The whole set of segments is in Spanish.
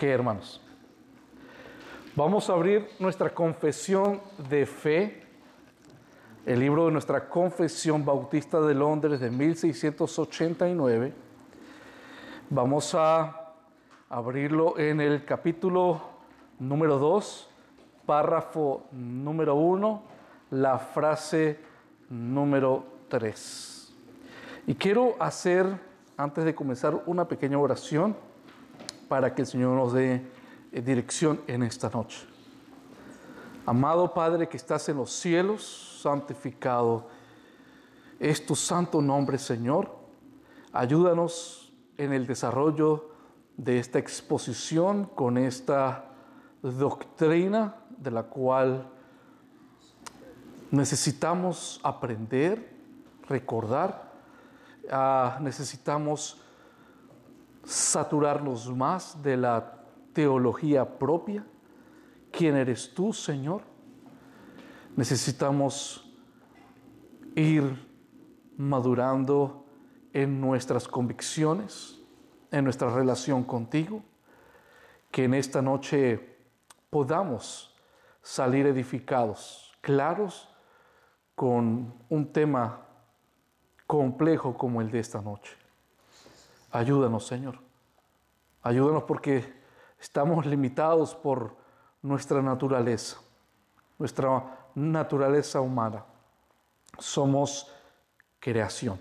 Ok, hermanos. Vamos a abrir nuestra confesión de fe, el libro de nuestra Confesión Bautista de Londres de 1689. Vamos a abrirlo en el capítulo número 2, párrafo número 1, la frase número 3. Y quiero hacer, antes de comenzar, una pequeña oración para que el Señor nos dé eh, dirección en esta noche. Amado Padre que estás en los cielos, santificado es tu santo nombre, Señor. Ayúdanos en el desarrollo de esta exposición con esta doctrina de la cual necesitamos aprender, recordar, ah, necesitamos saturarnos más de la teología propia. ¿Quién eres tú, Señor? Necesitamos ir madurando en nuestras convicciones, en nuestra relación contigo, que en esta noche podamos salir edificados, claros, con un tema complejo como el de esta noche. Ayúdanos, Señor. Ayúdanos porque estamos limitados por nuestra naturaleza, nuestra naturaleza humana. Somos creación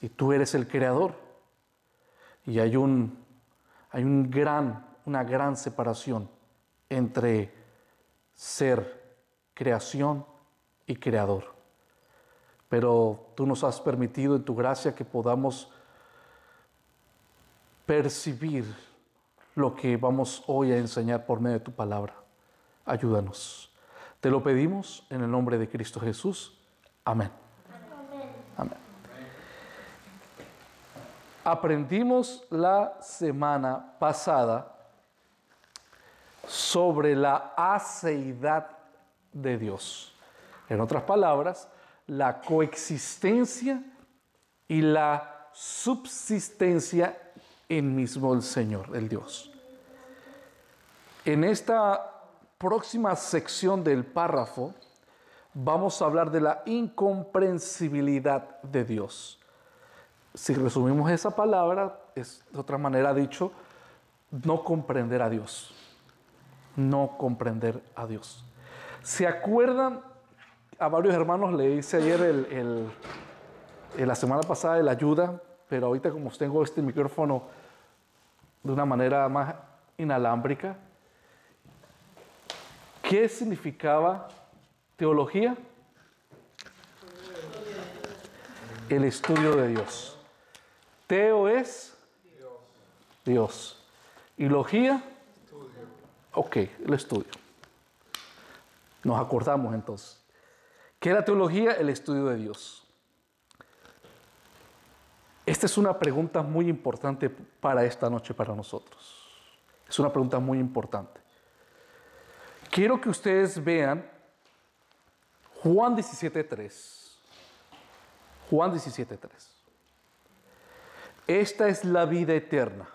y tú eres el creador. Y hay, un, hay un gran, una gran separación entre ser creación y creador. Pero tú nos has permitido en tu gracia que podamos percibir lo que vamos hoy a enseñar por medio de tu palabra. Ayúdanos. Te lo pedimos en el nombre de Cristo Jesús. Amén. Amén. Aprendimos la semana pasada sobre la aceidad de Dios. En otras palabras, la coexistencia y la subsistencia en mismo el Señor, el Dios. En esta próxima sección del párrafo vamos a hablar de la incomprensibilidad de Dios. Si resumimos esa palabra, es de otra manera dicho, no comprender a Dios. No comprender a Dios. ¿Se acuerdan? A varios hermanos le hice ayer el, la semana pasada el ayuda, pero ahorita como tengo este micrófono de una manera más inalámbrica. ¿Qué significaba teología? El estudio de Dios. Teo es Dios. ¿Y logía? Ok, el estudio. Nos acordamos entonces. ¿Qué era teología? El estudio de Dios. Esta es una pregunta muy importante para esta noche para nosotros. Es una pregunta muy importante. Quiero que ustedes vean Juan 17.3. Juan 17.3. Esta es la vida eterna.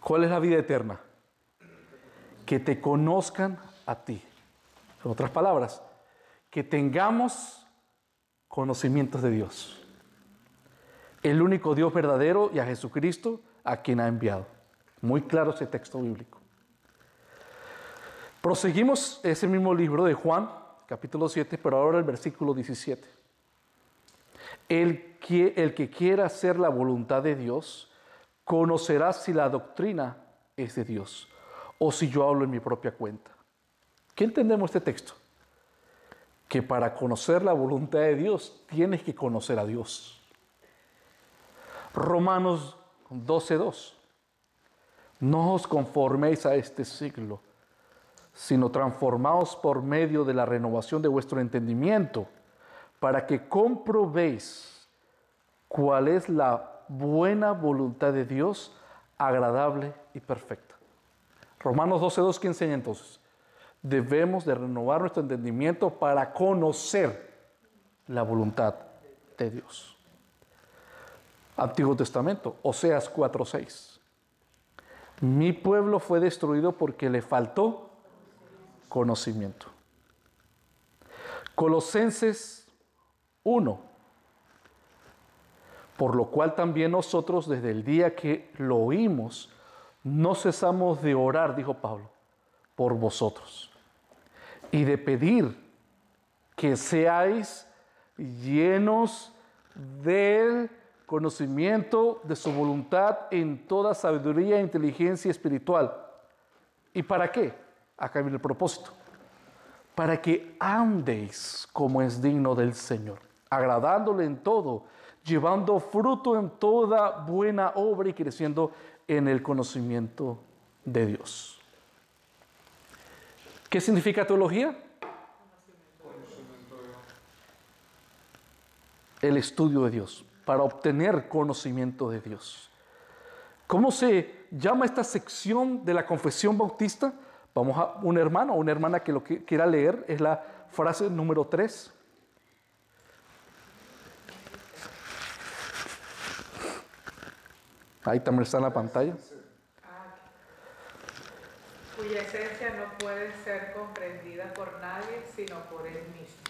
¿Cuál es la vida eterna? Que te conozcan a ti. En otras palabras, que tengamos conocimientos de Dios el único Dios verdadero y a Jesucristo a quien ha enviado. Muy claro ese texto bíblico. Proseguimos ese mismo libro de Juan, capítulo 7, pero ahora el versículo 17. El que, el que quiera hacer la voluntad de Dios conocerá si la doctrina es de Dios o si yo hablo en mi propia cuenta. ¿Qué entendemos este texto? Que para conocer la voluntad de Dios tienes que conocer a Dios. Romanos 12.2. No os conforméis a este siglo, sino transformaos por medio de la renovación de vuestro entendimiento, para que comprobéis cuál es la buena voluntad de Dios, agradable y perfecta. Romanos 12.2, ¿qué enseña entonces? Debemos de renovar nuestro entendimiento para conocer la voluntad de Dios. Antiguo Testamento, Oseas 4:6. Mi pueblo fue destruido porque le faltó conocimiento. Colosenses 1. Por lo cual también nosotros desde el día que lo oímos, no cesamos de orar, dijo Pablo, por vosotros y de pedir que seáis llenos del conocimiento de su voluntad en toda sabiduría e inteligencia espiritual. ¿Y para qué? Acá viene el propósito. Para que andéis como es digno del Señor, agradándole en todo, llevando fruto en toda buena obra y creciendo en el conocimiento de Dios. ¿Qué significa teología? El estudio de Dios, para obtener conocimiento de Dios. ¿Cómo se llama esta sección de la confesión bautista? Vamos a un hermano o una hermana que lo quiera leer, es la frase número 3. Ahí también está en la pantalla. Cuya esencia no puede ser comprendida por nadie sino por él mismo.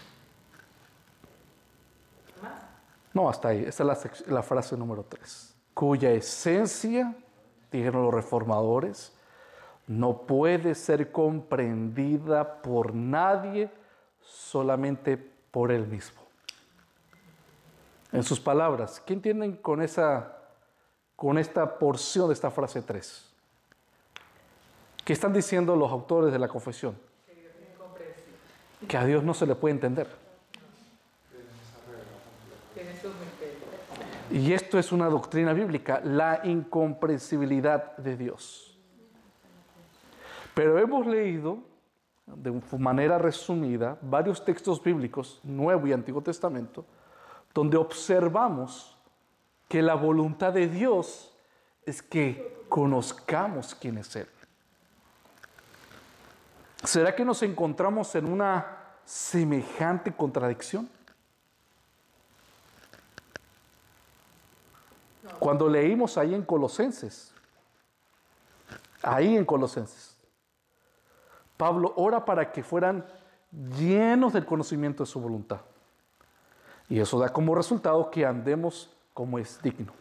¿Más? No, hasta ahí. Esta es la, la frase número 3. Cuya esencia, dijeron los reformadores, no puede ser comprendida por nadie, solamente por él mismo. En sus palabras, ¿qué entienden con, esa, con esta porción de esta frase 3? ¿Qué están diciendo los autores de la confesión? Que a Dios no se le puede entender. Y esto es una doctrina bíblica, la incomprensibilidad de Dios. Pero hemos leído de manera resumida varios textos bíblicos, Nuevo y Antiguo Testamento, donde observamos que la voluntad de Dios es que conozcamos quién es Él. ¿Será que nos encontramos en una semejante contradicción? Cuando leímos ahí en Colosenses, ahí en Colosenses, Pablo ora para que fueran llenos del conocimiento de su voluntad. Y eso da como resultado que andemos como es digno.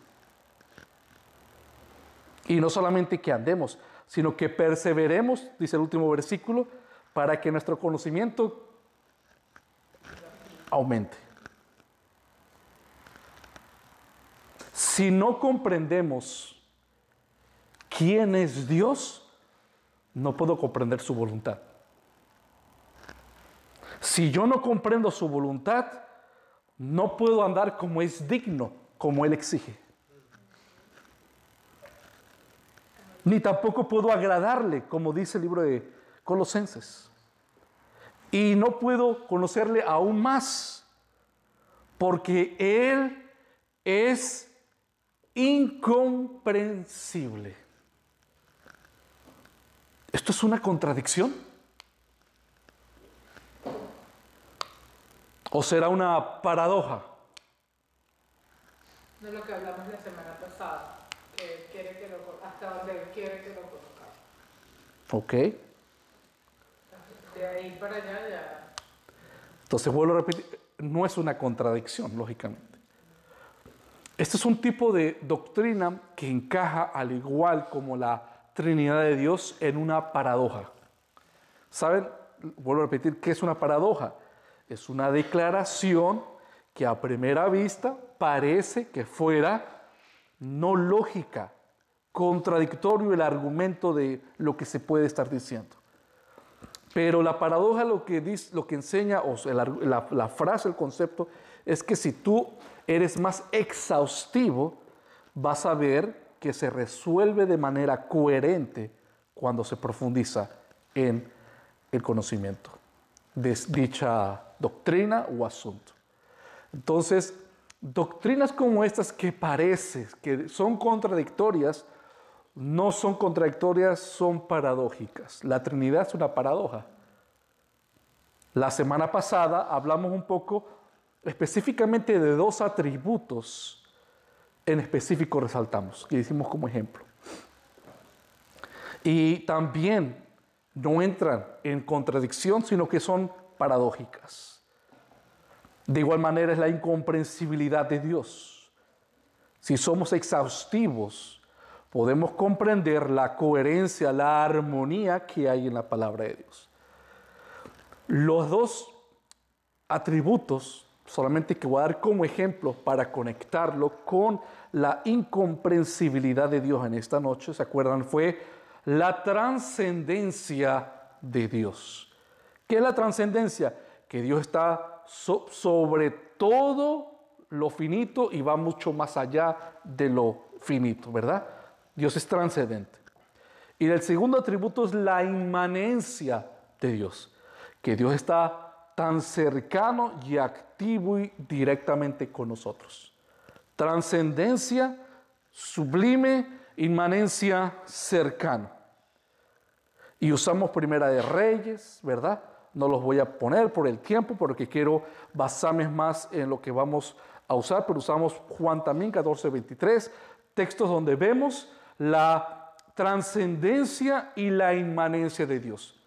Y no solamente que andemos, sino que perseveremos, dice el último versículo, para que nuestro conocimiento aumente. Si no comprendemos quién es Dios, no puedo comprender su voluntad. Si yo no comprendo su voluntad, no puedo andar como es digno, como Él exige. Ni tampoco puedo agradarle, como dice el libro de Colosenses. Y no puedo conocerle aún más, porque Él es incomprensible. ¿Esto es una contradicción? ¿O será una paradoja? No es lo que hablamos la semana pasada, que quiere que lo, hasta donde él quiere que lo conozcamos. Ok. De ahí para allá ya. Entonces vuelvo a repetir, no es una contradicción, lógicamente. Este es un tipo de doctrina que encaja al igual como la Trinidad de Dios en una paradoja. ¿Saben? Vuelvo a repetir, ¿qué es una paradoja? Es una declaración que a primera vista parece que fuera no lógica, contradictorio el argumento de lo que se puede estar diciendo. Pero la paradoja lo que, enseña, o la frase, el concepto, es que si tú eres más exhaustivo, vas a ver que se resuelve de manera coherente cuando se profundiza en el conocimiento de dicha doctrina o asunto. Entonces, doctrinas como estas que parecen que son contradictorias, no son contradictorias, son paradójicas. La Trinidad es una paradoja. La semana pasada hablamos un poco específicamente de dos atributos en específico resaltamos, que hicimos como ejemplo. Y también no entran en contradicción, sino que son paradójicas. De igual manera es la incomprensibilidad de Dios. Si somos exhaustivos, podemos comprender la coherencia, la armonía que hay en la palabra de Dios. Los dos atributos, solamente que voy a dar como ejemplo para conectarlo con la incomprensibilidad de Dios en esta noche, ¿se acuerdan? Fue la trascendencia de Dios. ¿Qué es la trascendencia? Que Dios está sobre todo lo finito y va mucho más allá de lo finito, ¿verdad? Dios es trascendente. Y el segundo atributo es la inmanencia de Dios, que Dios está tan cercano y activo y directamente con nosotros. Trascendencia, sublime, inmanencia, cercano. Y usamos Primera de Reyes, ¿verdad? No los voy a poner por el tiempo porque quiero basarme más en lo que vamos a usar, pero usamos Juan también 14, 23, textos donde vemos la trascendencia y la inmanencia de Dios.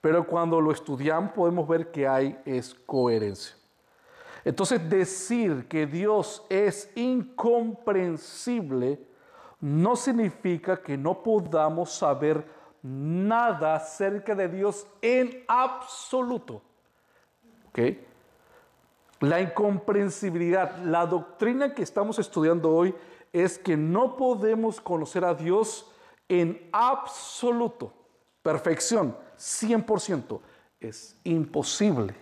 Pero cuando lo estudiamos podemos ver que hay coherencia. Entonces decir que Dios es incomprensible no significa que no podamos saber nada acerca de Dios en absoluto. La incomprensibilidad, la doctrina que estamos estudiando hoy es que no podemos conocer a Dios en absoluto, perfección, 100%. Es imposible.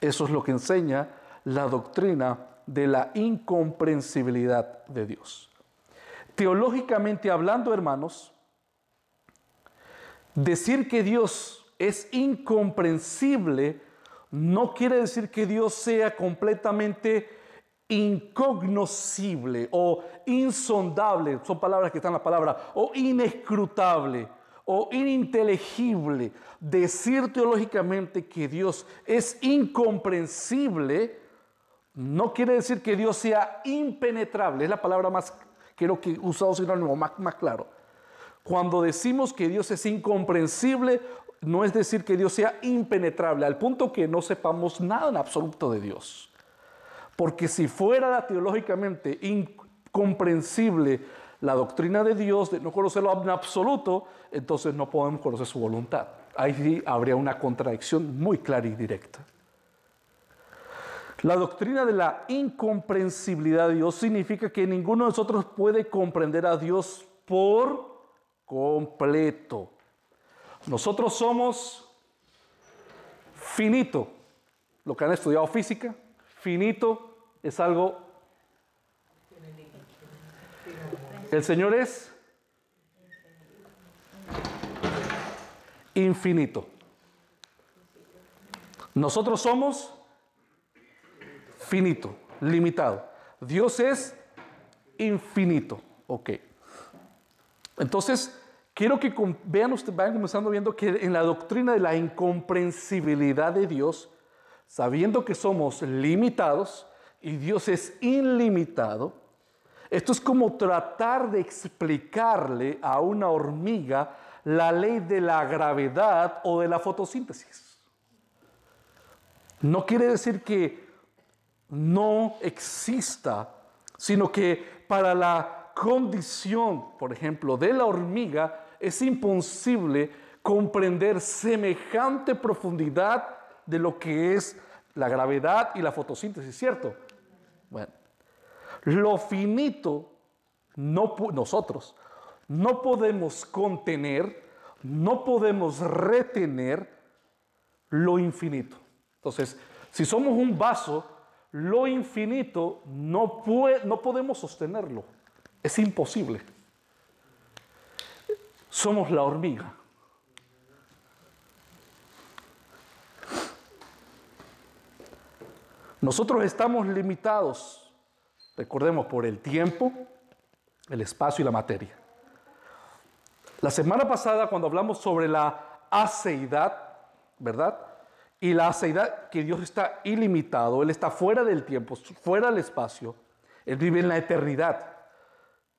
Eso es lo que enseña la doctrina de la incomprensibilidad de Dios. Teológicamente hablando, hermanos, decir que Dios es incomprensible no quiere decir que Dios sea completamente incognoscible o insondable, son palabras que están en la palabra, o inescrutable o ininteligible. Decir teológicamente que Dios es incomprensible no quiere decir que Dios sea impenetrable, es la palabra más, quiero que usado sinónimo más, más claro. Cuando decimos que Dios es incomprensible, no es decir que Dios sea impenetrable, al punto que no sepamos nada en absoluto de Dios. Porque si fuera teológicamente incomprensible la doctrina de Dios, de no conocerlo en absoluto, entonces no podemos conocer su voluntad. Ahí sí habría una contradicción muy clara y directa. La doctrina de la incomprensibilidad de Dios significa que ninguno de nosotros puede comprender a Dios por completo. Nosotros somos finito. Lo que han estudiado física, finito es algo... El Señor es infinito. Nosotros somos finito, limitado. Dios es infinito. Ok. Entonces, quiero que vean ustedes, vayan comenzando viendo que en la doctrina de la incomprensibilidad de Dios, sabiendo que somos limitados, y Dios es ilimitado, esto es como tratar de explicarle a una hormiga la ley de la gravedad o de la fotosíntesis. No quiere decir que no exista, sino que para la condición, por ejemplo, de la hormiga, es imposible comprender semejante profundidad de lo que es la gravedad y la fotosíntesis, ¿cierto? Bueno, lo finito, no, nosotros, no podemos contener, no podemos retener lo infinito. Entonces, si somos un vaso, lo infinito no, puede, no podemos sostenerlo. Es imposible. Somos la hormiga. Nosotros estamos limitados, recordemos, por el tiempo, el espacio y la materia. La semana pasada, cuando hablamos sobre la aceidad, ¿verdad? Y la aceidad, que Dios está ilimitado, Él está fuera del tiempo, fuera del espacio, Él vive en la eternidad.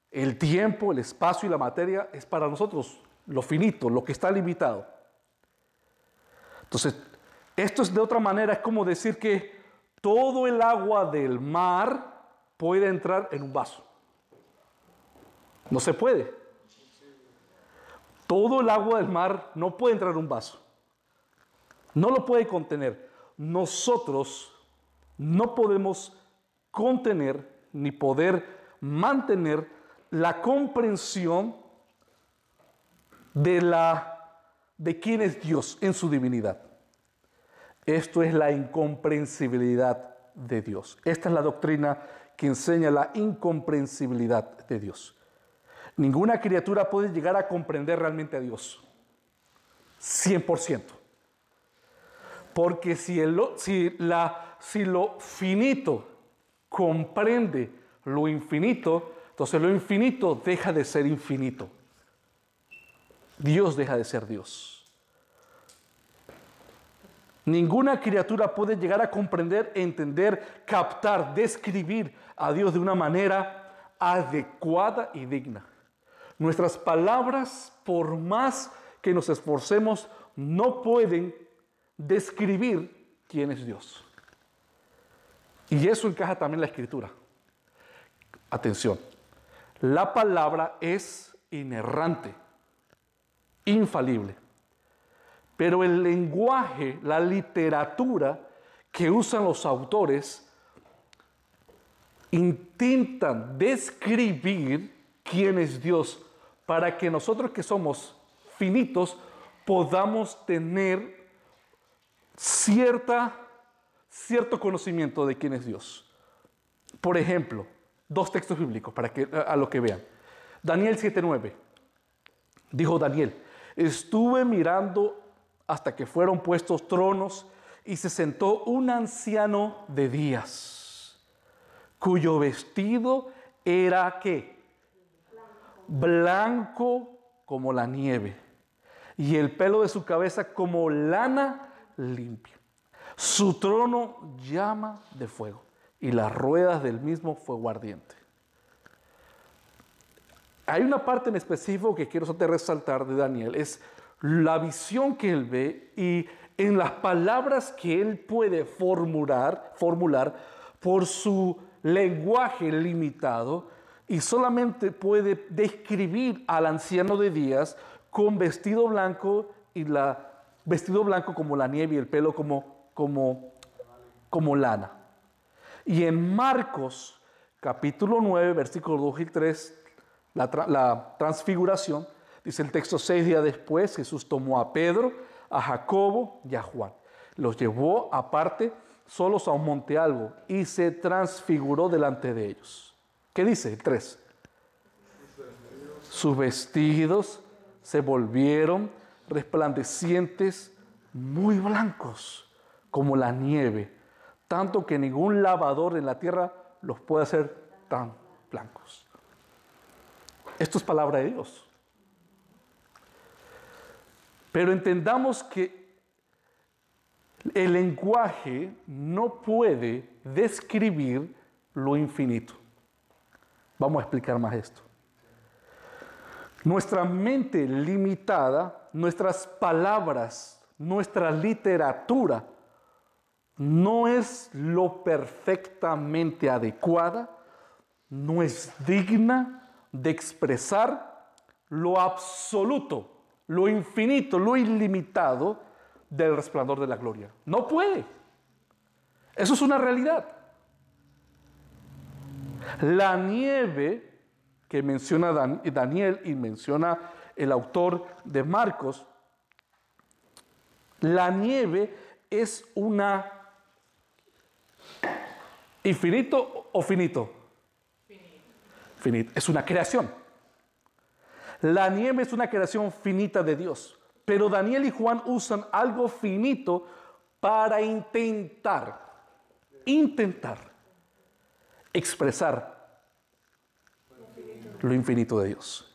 El tiempo, el espacio y la materia es para nosotros lo finito, lo que está limitado. Entonces, esto es de otra manera, es como decir que todo el agua del mar puede entrar en un vaso. No se puede. Todo el agua del mar no puede entrar en un vaso. No lo puede contener. Nosotros no podemos contener ni poder mantener la comprensión de la de quién es Dios en su divinidad. Esto es la incomprensibilidad de Dios. Esta es la doctrina que enseña la incomprensibilidad de Dios. Ninguna criatura puede llegar a comprender realmente a Dios. 100%. Porque si, el, si, la, si lo finito comprende lo infinito, entonces lo infinito deja de ser infinito. Dios deja de ser Dios. Ninguna criatura puede llegar a comprender, entender, captar, describir a Dios de una manera adecuada y digna. Nuestras palabras, por más que nos esforcemos, no pueden describir quién es Dios. Y eso encaja también la escritura. Atención, la palabra es inerrante, infalible. Pero el lenguaje, la literatura que usan los autores, intentan describir quién es Dios para que nosotros que somos finitos podamos tener cierta, cierto conocimiento de quién es Dios. Por ejemplo, dos textos bíblicos para que, a lo que vean. Daniel 7:9. Dijo Daniel, estuve mirando hasta que fueron puestos tronos y se sentó un anciano de días, cuyo vestido era qué? Blanco como la nieve y el pelo de su cabeza como lana limpia. Su trono llama de fuego y las ruedas del mismo fuego ardiente. Hay una parte en específico que quiero resaltar de Daniel, es la visión que él ve y en las palabras que él puede formular, formular por su lenguaje limitado y solamente puede describir al anciano de días con vestido blanco y la vestido blanco como la nieve y el pelo como, como, como lana. Y en Marcos capítulo 9, versículos 2 y 3, la, la transfiguración, Dice el texto, seis días después Jesús tomó a Pedro, a Jacobo y a Juan. Los llevó aparte, solos a un monte algo, y se transfiguró delante de ellos. ¿Qué dice el 3? Sus vestidos se volvieron resplandecientes, muy blancos, como la nieve, tanto que ningún lavador en la tierra los puede hacer tan blancos. Esto es palabra de Dios. Pero entendamos que el lenguaje no puede describir lo infinito. Vamos a explicar más esto. Nuestra mente limitada, nuestras palabras, nuestra literatura no es lo perfectamente adecuada, no es digna de expresar lo absoluto lo infinito, lo ilimitado del resplandor de la gloria. No puede. Eso es una realidad. La nieve que menciona Daniel y menciona el autor de Marcos, la nieve es una infinito o finito. Finito. finito. Es una creación. La nieve es una creación finita de Dios, pero Daniel y Juan usan algo finito para intentar, intentar expresar lo infinito de Dios.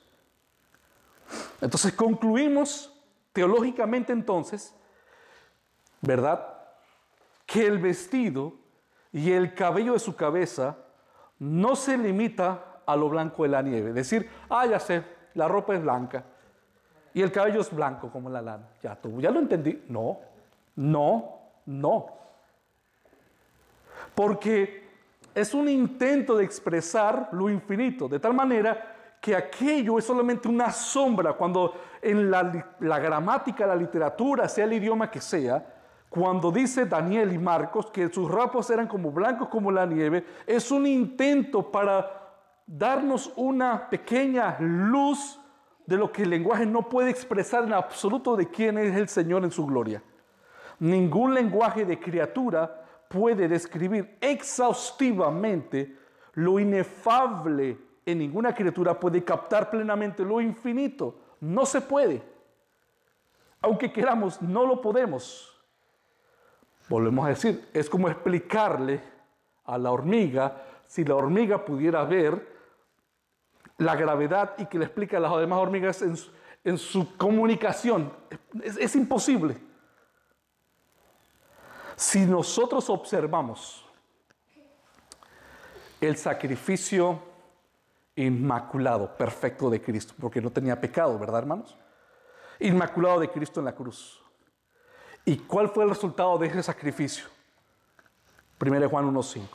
Entonces concluimos teológicamente entonces, ¿verdad? Que el vestido y el cabello de su cabeza no se limita a lo blanco de la nieve. Decir, ah, ya sé, la ropa es blanca. Y el cabello es blanco como la lana. Ya tú, ya lo entendí. No, no, no. Porque es un intento de expresar lo infinito, de tal manera que aquello es solamente una sombra, cuando en la, la, gramática, la literatura, sea el idioma que sea, cuando dice Daniel y Marcos que sus rapos eran como blancos como la nieve, es un intento para darnos una pequeña luz de lo que el lenguaje no puede expresar en absoluto de quién es el Señor en su gloria. Ningún lenguaje de criatura puede describir exhaustivamente lo inefable en ninguna criatura puede captar plenamente lo infinito. No se puede. Aunque queramos, no lo podemos. Volvemos a decir, es como explicarle a la hormiga, si la hormiga pudiera ver la gravedad y que le explique a las demás hormigas en, su, comunicación. es imposible. Si nosotros observamos el sacrificio inmaculado, perfecto de Cristo, porque no tenía pecado, ¿verdad, hermanos? Inmaculado de Cristo en la cruz. ¿Y cuál fue el resultado de ese sacrificio? 1 Juan 1.5.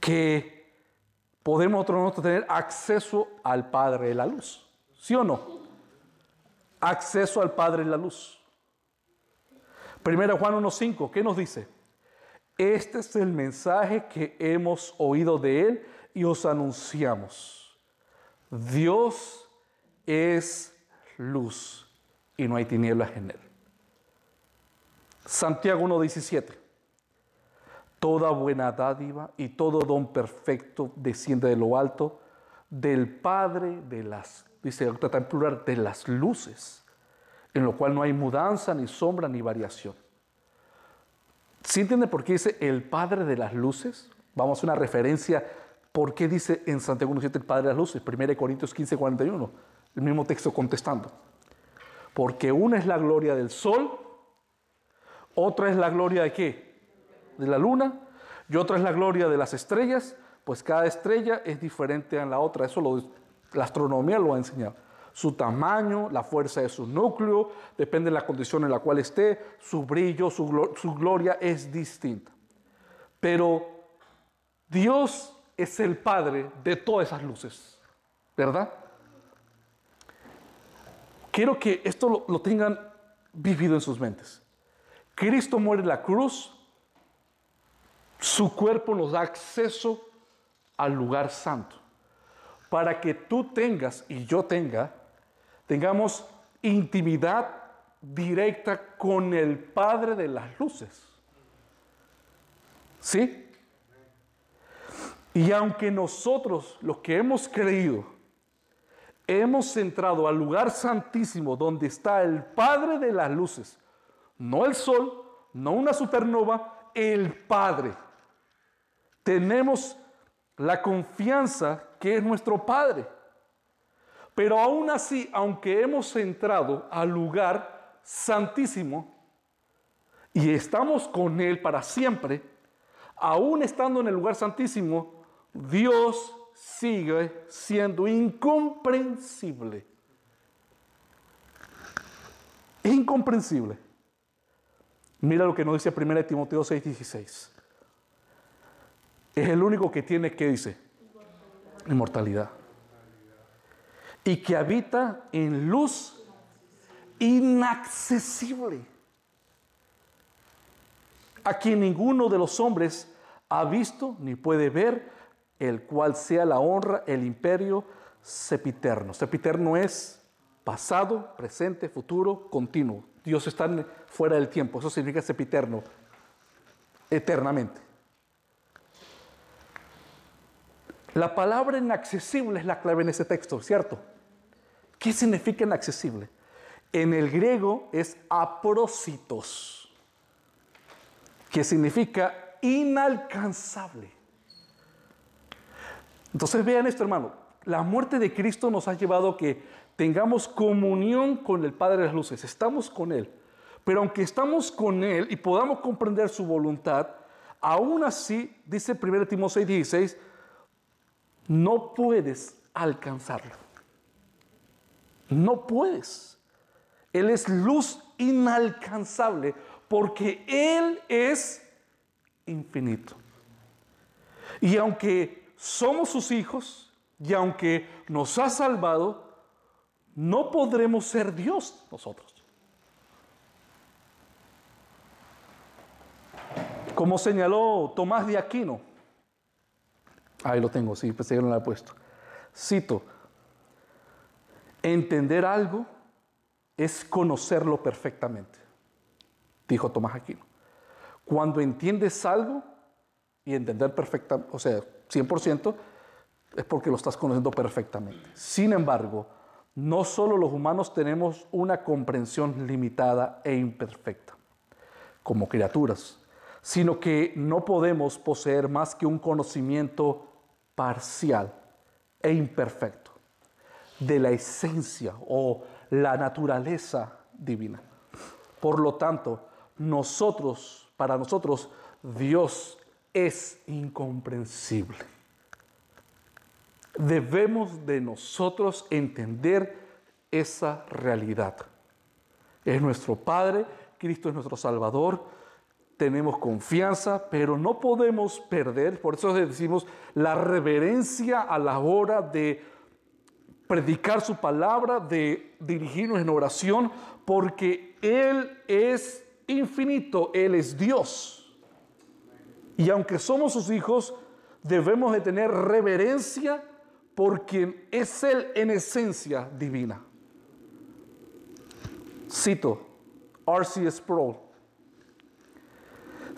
Que podemos nosotros tener acceso al Padre de la luz. ¿Sí o no? Acceso al Padre de la luz. 1 Juan 1.5, ¿qué nos dice? Este es el mensaje que hemos oído de Él y os anunciamos. Dios es luz y no hay tinieblas en Él. Santiago 1.17. Toda buena dádiva y todo don perfecto desciende de lo alto, del Padre de las, dice plural, de las luces en lo cual no hay mudanza, ni sombra, ni variación. ¿Sí entiende por qué dice el Padre de las luces? Vamos a una referencia. ¿Por qué dice en Santiago 1.7 el Padre de las luces? 1 Corintios 15, 41. El mismo texto contestando. Porque una es la gloria del sol, otra es la gloria de qué? De la luna, y otra es la gloria de las estrellas, pues cada estrella es diferente a la otra. Eso lo, la astronomía lo ha enseñado su tamaño, la fuerza de su núcleo, depende de la condición en la cual esté, su brillo, su, gloria es distinta. Pero Dios es el Padre de todas esas luces, ¿verdad? Quiero que esto lo, lo tengan vivido en sus mentes. Cristo muere en la cruz, su cuerpo nos da acceso al lugar santo, para que tú tengas y yo tenga tengamos intimidad directa con el Padre de las luces. ¿Sí? Y aunque nosotros, los que hemos creído, hemos entrado al lugar santísimo donde está el Padre de las luces, no el sol, no una supernova, el Padre. Tenemos la confianza que es nuestro Padre. Pero aún así, aunque hemos entrado al lugar santísimo y estamos con Él para siempre, aún estando en el lugar santísimo, Dios sigue siendo incomprensible. Incomprensible. Mira lo que nos dice 1 Timoteo 6:16. Es el único que tiene, ¿qué dice? Inmortalidad y que habita en luz inaccesible, a quien ninguno de los hombres ha visto ni puede ver, el cual sea la honra, el imperio sepiterno. Sepiterno es pasado, presente, futuro, continuo. Dios está fuera del tiempo, eso significa sepiterno, eternamente. La palabra inaccesible es la clave en ese texto, ¿cierto? ¿Qué significa inaccesible? En el griego es aprósitos, que significa inalcanzable. Entonces vean esto, hermano. La muerte de Cristo nos ha llevado a que tengamos comunión con el Padre de las Luces. Estamos con Él. Pero aunque estamos con Él y podamos comprender su voluntad, aún así, dice 1 Timoteo 16, no puedes alcanzarlo. No puedes. Él es luz inalcanzable porque Él es infinito. Y aunque somos sus hijos y aunque nos ha salvado, no podremos ser Dios nosotros. Como señaló Tomás de Aquino, ahí lo tengo, sí, pensé que no lo he puesto. Cito, entender algo es conocerlo perfectamente, dijo Tomás Aquino. Cuando entiendes algo y entender perfectamente, o sea, 100%, es porque lo estás conociendo perfectamente. Sin embargo, no solo los humanos tenemos una comprensión limitada e imperfecta como criaturas, sino que no podemos poseer más que un conocimiento parcial e imperfecto de la esencia o la naturaleza divina. Por lo tanto, nosotros, para nosotros, Dios es incomprensible. Debemos de nosotros entender esa realidad. Es nuestro Padre, Cristo es nuestro Salvador, tenemos confianza, pero no podemos perder, por eso decimos, la reverencia a la hora de predicar su palabra, de dirigirnos en oración, porque Él es infinito, Él es Dios. Y aunque somos sus hijos, debemos de tener reverencia porque es Él en esencia divina. Cito R.C. Sproul.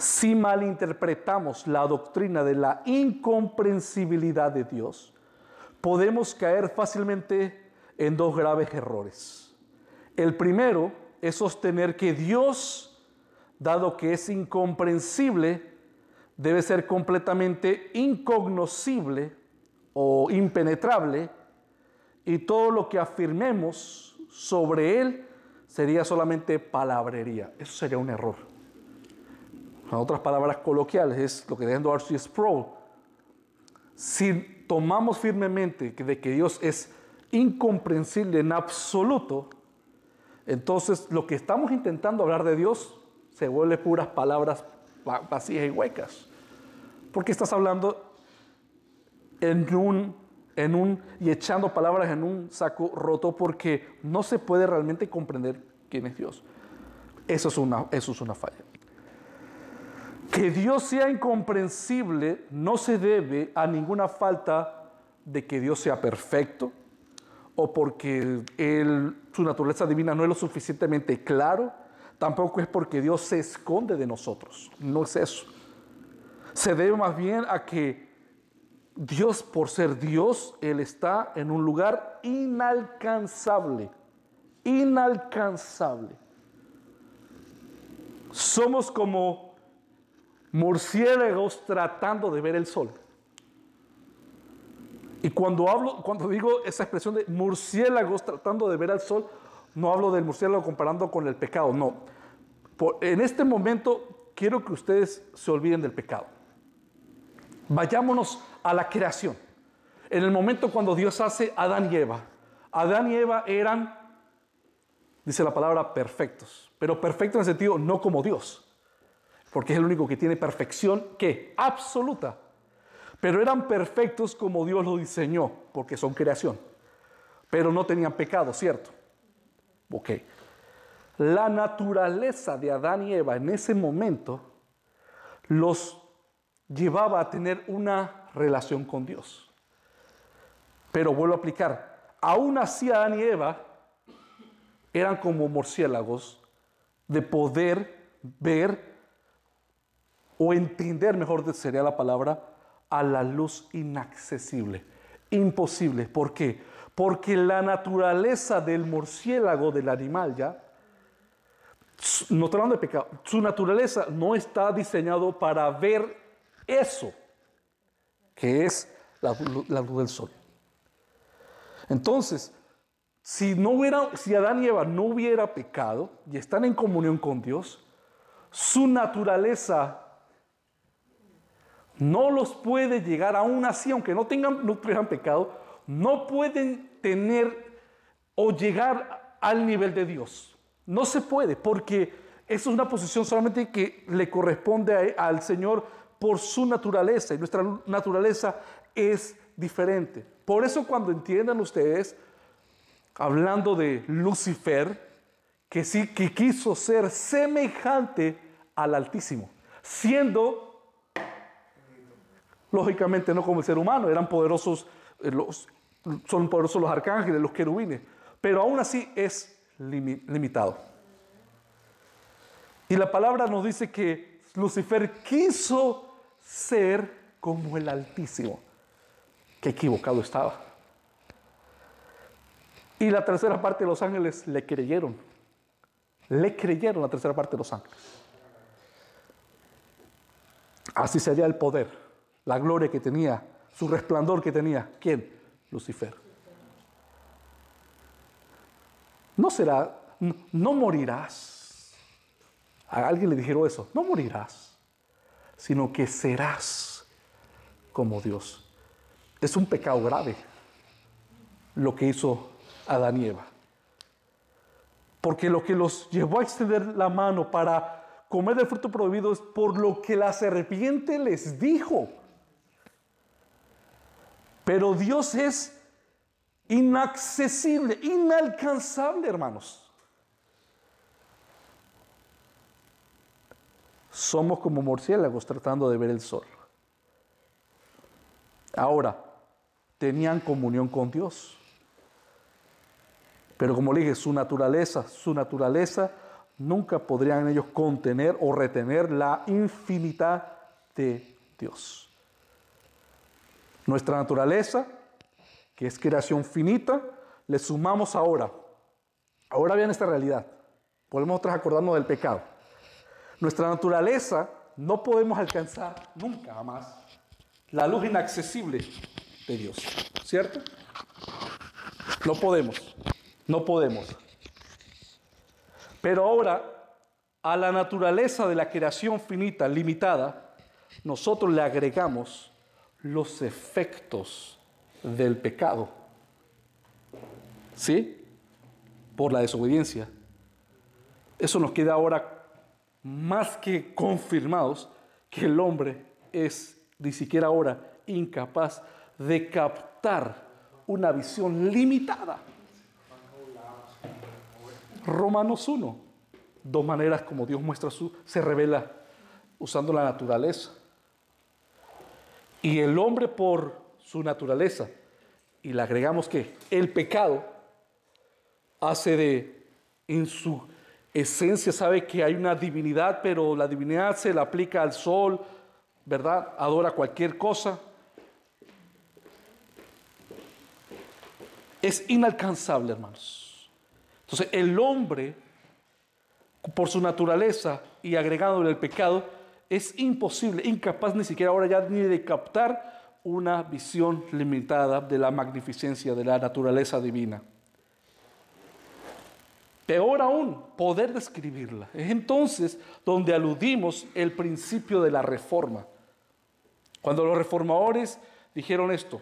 Si malinterpretamos la doctrina de la incomprensibilidad de Dios, podemos caer fácilmente en dos graves errores. El primero es sostener que Dios, dado que es incomprensible, debe ser completamente incognoscible o impenetrable, y todo lo que afirmemos sobre Él sería solamente palabrería. Eso sería un error. En otras palabras coloquiales, es lo que diciendo R.C. Sproul. Si tomamos firmemente de que Dios es incomprensible en absoluto, entonces lo que estamos intentando hablar de Dios se vuelve puras palabras vacías y huecas. Porque estás hablando en un, en un, y echando palabras en un saco roto porque no se puede realmente comprender quién es Dios. Eso es una, eso es una falla. Que Dios sea incomprensible no se debe a ninguna falta de que Dios sea perfecto o porque su naturaleza divina no es lo suficientemente claro. Tampoco es porque Dios se esconde de nosotros. No es eso. Se debe más bien a que Dios, por ser Dios, Él está en un lugar inalcanzable. Inalcanzable. Somos como murciélagos tratando de ver el sol. Y cuando hablo, cuando digo esa expresión de murciélagos tratando de ver el sol, no hablo del murciélago comparando con el pecado, no. en este momento quiero que ustedes se olviden del pecado. Vayámonos a la creación. En el momento cuando Dios hace Adán y Eva, Adán y Eva eran, dice la palabra, perfectos, pero perfectos en el sentido no como Dios, porque es el único que tiene perfección que absoluta. Pero eran perfectos como Dios lo diseñó, porque son creación. Pero no tenían pecado, ¿cierto? Ok. La naturaleza de Adán y Eva en ese momento los llevaba a tener una relación con Dios. Pero vuelvo a aplicar, aún así Adán y Eva eran como murciélagos de poder ver o entender, mejor sería la palabra, a la luz inaccesible, imposible. ¿Por qué? Porque la naturaleza del murciélago, del animal ya, no hablando de pecado, su naturaleza no está diseñado para ver eso, que es la, luz del sol. Entonces, si, no hubiera, si Adán y Eva no hubiera pecado y están en comunión con Dios, su naturaleza no los puede llegar aún así, aunque no tengan, no pecado, no pueden tener o llegar al nivel de Dios. No se puede, porque eso es una posición solamente que le corresponde al Señor por su naturaleza, y nuestra naturaleza es diferente. Por eso cuando entiendan ustedes, hablando de Lucifer, que sí que quiso ser semejante al Altísimo, siendo lógicamente no como el ser humano, eran poderosos eh, son poderosos los arcángeles, los querubines, pero aún así es limitado. Y la palabra nos dice que Lucifer quiso ser como el Altísimo. Qué equivocado estaba. Y la tercera parte de los ángeles le creyeron. Le creyeron la tercera parte de los ángeles. Así sería el poder, la gloria que tenía, su resplandor que tenía. ¿Quién? Lucifer. No será, no morirás. A alguien le dijeron eso, no morirás, sino que serás como Dios. Es un pecado grave lo que hizo Adán y Eva. Porque lo que los llevó a extender la mano para comer del fruto prohibido es por lo que la serpiente les dijo. Pero Dios es inaccesible, inalcanzable, hermanos. Somos como murciélagos tratando de ver el sol. Ahora, tenían comunión con Dios. Pero como le dije, su naturaleza, su naturaleza, nunca podrían ellos contener o retener la infinidad de Dios. Nuestra naturaleza, que es creación finita, le sumamos ahora. Ahora bien esta realidad. Podemos otra acordarnos del pecado. Nuestra naturaleza no podemos alcanzar nunca jamás la luz inaccesible de Dios. ¿Cierto? No podemos. No podemos. Pero ahora, a la naturaleza de la creación finita, limitada, nosotros le agregamos los efectos del pecado. ¿Sí? Por la desobediencia. Eso nos queda ahora más que confirmados que el hombre es ni siquiera ahora incapaz de captar una visión limitada. Romanos 1, dos maneras como Dios muestra su, se revela usando la naturaleza. Y el hombre por su naturaleza, y le agregamos que el pecado hace de, en su esencia, sabe que hay una divinidad, pero la divinidad se la aplica al sol, ¿verdad? Adora cualquier cosa. Es inalcanzable, hermanos. Entonces, el hombre, por su naturaleza y agregándole el pecado, es imposible, incapaz ni siquiera ahora ya ni de captar una visión limitada de la magnificencia de la naturaleza divina. Peor aún, poder describirla. Es entonces donde aludimos el principio de la reforma. Cuando los reformadores dijeron esto,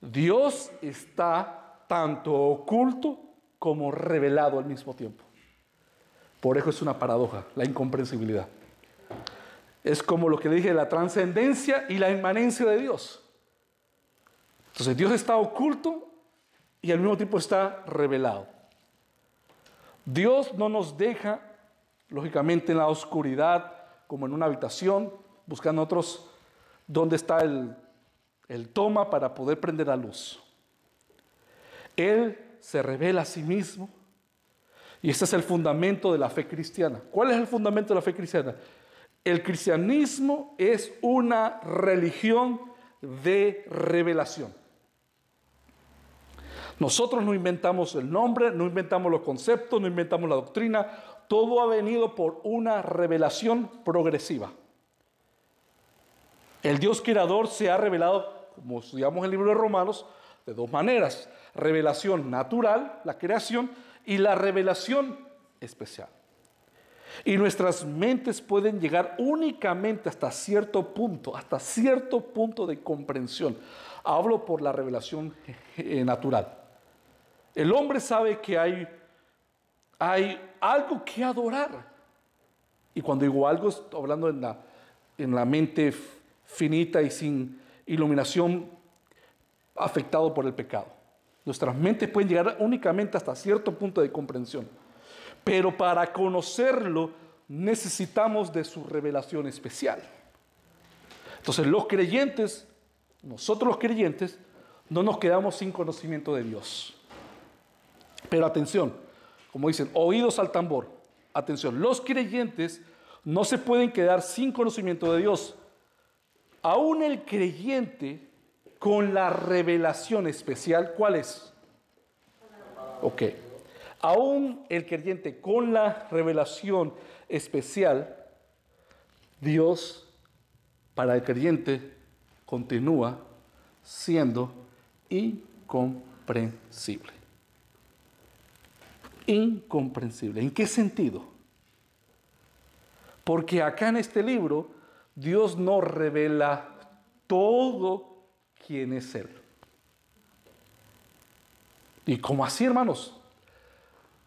Dios está tanto oculto como revelado al mismo tiempo. Por eso es una paradoja, la incomprensibilidad. Es como lo que le dije, la trascendencia y la inmanencia de Dios. Entonces Dios está oculto y al mismo tiempo está revelado. Dios no nos deja, lógicamente, en la oscuridad, como en una habitación, buscando otros dónde está el, el toma para poder prender la luz. Él se revela a sí mismo y este es el fundamento de la fe cristiana. ¿Cuál es el fundamento de la fe cristiana? El cristianismo es una religión de revelación. Nosotros no inventamos el nombre, no inventamos los conceptos, no inventamos la doctrina, todo ha venido por una revelación progresiva. El Dios creador se ha revelado, como estudiamos en el libro de Romanos, de dos maneras. Revelación natural, la creación, y la revelación especial. Y nuestras mentes pueden llegar únicamente hasta cierto punto, hasta cierto punto de comprensión. Hablo por la revelación eh, natural. El hombre sabe que hay, hay algo que adorar. Y cuando digo algo, estoy hablando en la, en la mente finita y sin iluminación afectado por el pecado. Nuestras mentes pueden llegar únicamente hasta cierto punto de comprensión. Pero para conocerlo necesitamos de su revelación especial. Entonces los creyentes, nosotros los creyentes, no nos quedamos sin conocimiento de Dios. Pero atención, como dicen, oídos al tambor. Atención, los creyentes no se pueden quedar sin conocimiento de Dios. Aún el creyente con la revelación especial, ¿cuál es? Ok. Aún el creyente con la revelación especial, Dios para el creyente continúa siendo incomprensible. Incomprensible. ¿En qué sentido? Porque acá en este libro Dios no revela todo quién es Él. Y como así, hermanos,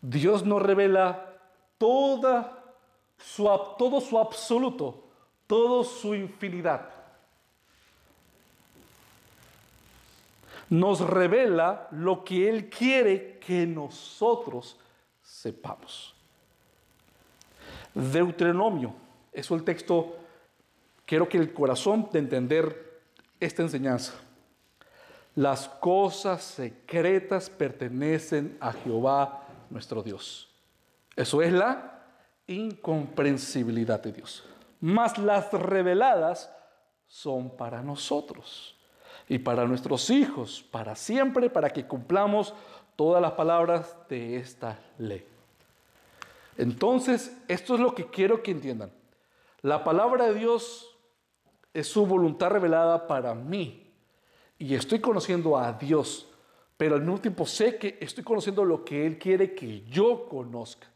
Dios nos revela toda su, todo su absoluto, toda su infinidad. Nos revela lo que Él quiere que nosotros sepamos. Deuteronomio, es el texto, quiero que el corazón de entender esta enseñanza. Las cosas secretas pertenecen a Jehová nuestro Dios. Eso es la incomprensibilidad de Dios. Mas las reveladas son para nosotros y para nuestros hijos, para siempre, para que cumplamos todas las palabras de esta ley. Entonces, esto es lo que quiero que entiendan. La palabra de Dios es su voluntad revelada para mí y estoy conociendo a Dios, pero al mismo tiempo sé que estoy conociendo lo que Él quiere que yo conozca.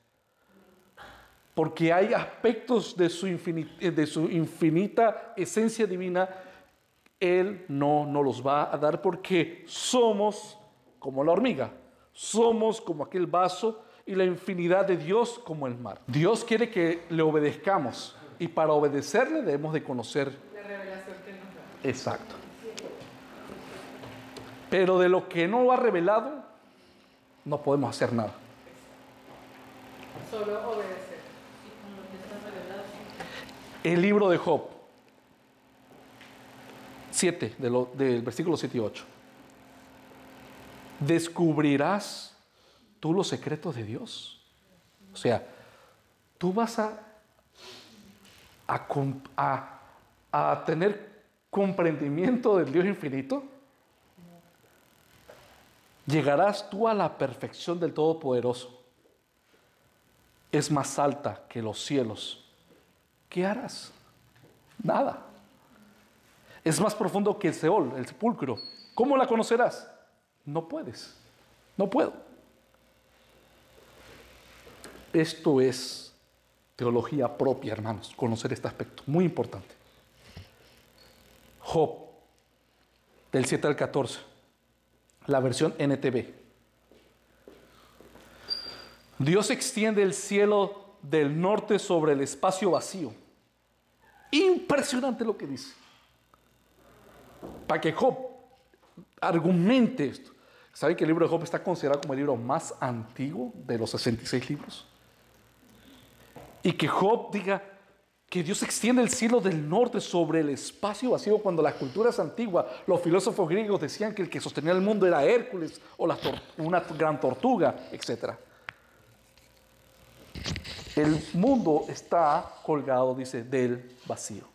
Porque hay aspectos de su, infinita, de su infinita esencia divina, Él no nos los va a dar porque somos como la hormiga, somos como aquel vaso y la infinidad de Dios como el mar. Dios quiere que le obedezcamos y para obedecerle debemos de conocer La revelación que nos da. Exacto. Pero de lo que no ha revelado, no podemos hacer nada. Solo obedecer. El libro de Job, 7, de lo- del versículo 7 y 8. Descubrirás tú los secretos de Dios. O sea, tú vas a, a, a- a tener comprendimiento del Dios infinito. Llegarás tú a la perfección del Todopoderoso. Es más alta que los cielos. ¿Qué harás? Nada. Es más profundo que el Seol, el sepulcro. ¿Cómo la conocerás? No puedes. No puedo. Esto es teología propia, hermanos, conocer este aspecto. Muy importante. Job, del 7 al 14, la versión NTV. Dios extiende el cielo del norte sobre el espacio vacío. Impresionante lo que dice. Para que Job argumente esto. ¿Sabe que el libro de Job está considerado como el libro más antiguo de los 66 libros? Y que Job diga que Dios extiende el cielo del norte sobre el espacio vacío cuando las culturas antiguas, los filósofos griegos decían que el que sostenía el mundo era Hércules o la una gran tortuga, etc. El mundo está colgado, dice, del vacío.